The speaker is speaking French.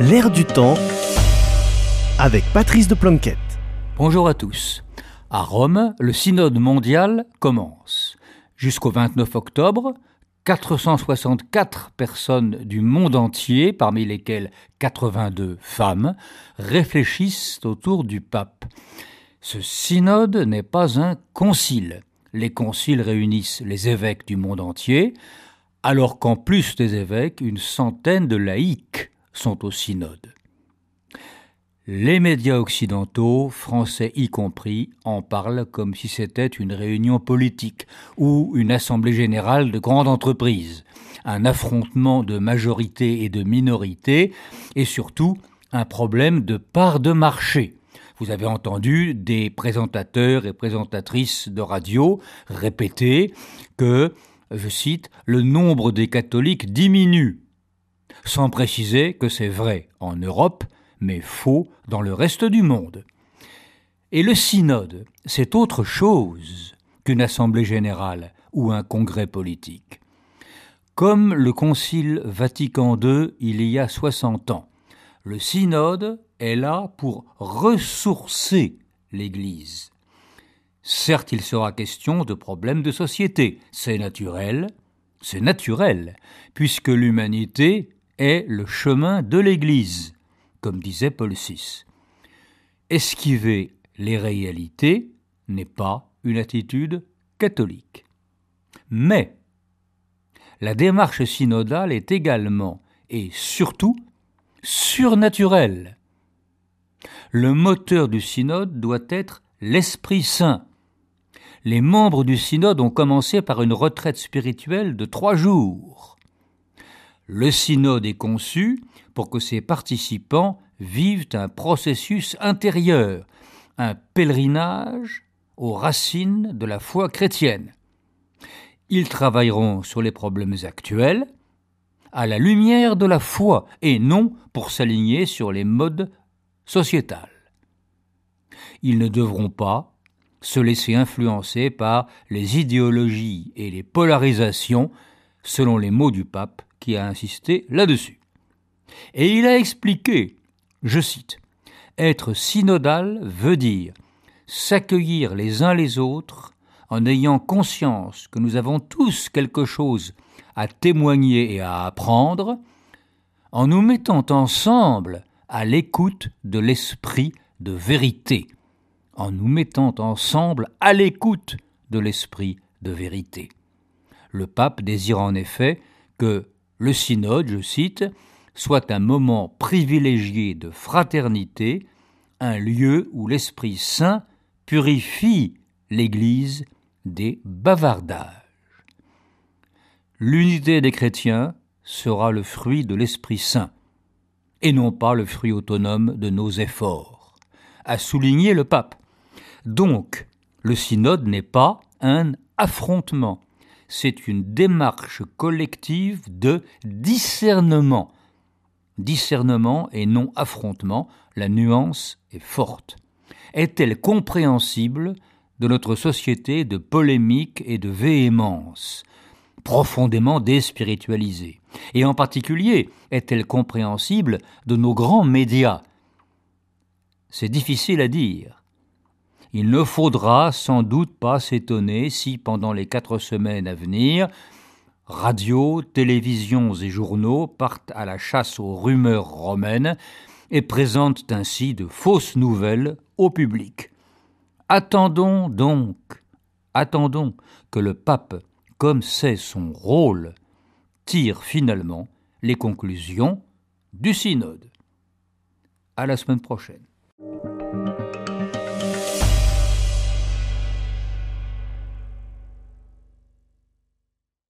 L'air du temps avec Patrice de Planquette. Bonjour à tous. À Rome, le synode mondial commence. Jusqu'au 29 octobre, 464 personnes du monde entier, parmi lesquelles 82 femmes, réfléchissent autour du pape. Ce synode n'est pas un concile. Les conciles réunissent les évêques du monde entier, alors qu'en plus des évêques, une centaine de laïcs sont au synode. Les médias occidentaux, français y compris, en parlent comme si c'était une réunion politique ou une assemblée générale de grande entreprise, un affrontement de majorité et de minorité, et surtout un problème de part de marché. Vous avez entendu des présentateurs et présentatrices de radio répéter que, je cite, le nombre des catholiques diminue, sans préciser que c'est vrai en Europe, mais faux dans le reste du monde. Et le synode, c'est autre chose qu'une assemblée générale ou un congrès politique. Comme le Concile Vatican II il y a 60 ans, le synode est là pour ressourcer l'Église. Certes, il sera question de problèmes de société, c'est naturel, c'est naturel, puisque l'humanité est le chemin de l'Église comme disait Paul VI. Esquiver les réalités n'est pas une attitude catholique. Mais la démarche synodale est également et surtout surnaturelle. Le moteur du synode doit être l'Esprit Saint. Les membres du synode ont commencé par une retraite spirituelle de trois jours. Le synode est conçu pour que ses participants vivent un processus intérieur, un pèlerinage aux racines de la foi chrétienne. Ils travailleront sur les problèmes actuels, à la lumière de la foi, et non pour s'aligner sur les modes sociétales. Ils ne devront pas se laisser influencer par les idéologies et les polarisations, selon les mots du pape qui a insisté là-dessus. Et il a expliqué, je cite, Être synodal veut dire s'accueillir les uns les autres en ayant conscience que nous avons tous quelque chose à témoigner et à apprendre, en nous mettant ensemble à l'écoute de l'esprit de vérité, en nous mettant ensemble à l'écoute de l'esprit de vérité. Le pape désire en effet que le synode, je cite, soit un moment privilégié de fraternité, un lieu où l'Esprit Saint purifie l'Église des bavardages. L'unité des chrétiens sera le fruit de l'Esprit Saint, et non pas le fruit autonome de nos efforts, a souligné le pape. Donc, le synode n'est pas un affrontement, c'est une démarche collective de discernement. Discernement et non affrontement, la nuance est forte. Est-elle compréhensible de notre société de polémique et de véhémence, profondément déspiritualisée Et en particulier, est-elle compréhensible de nos grands médias? C'est difficile à dire. Il ne faudra sans doute pas s'étonner si, pendant les quatre semaines à venir, radios, télévisions et journaux partent à la chasse aux rumeurs romaines et présentent ainsi de fausses nouvelles au public. Attendons donc, attendons que le pape, comme c'est son rôle, tire finalement les conclusions du synode. À la semaine prochaine.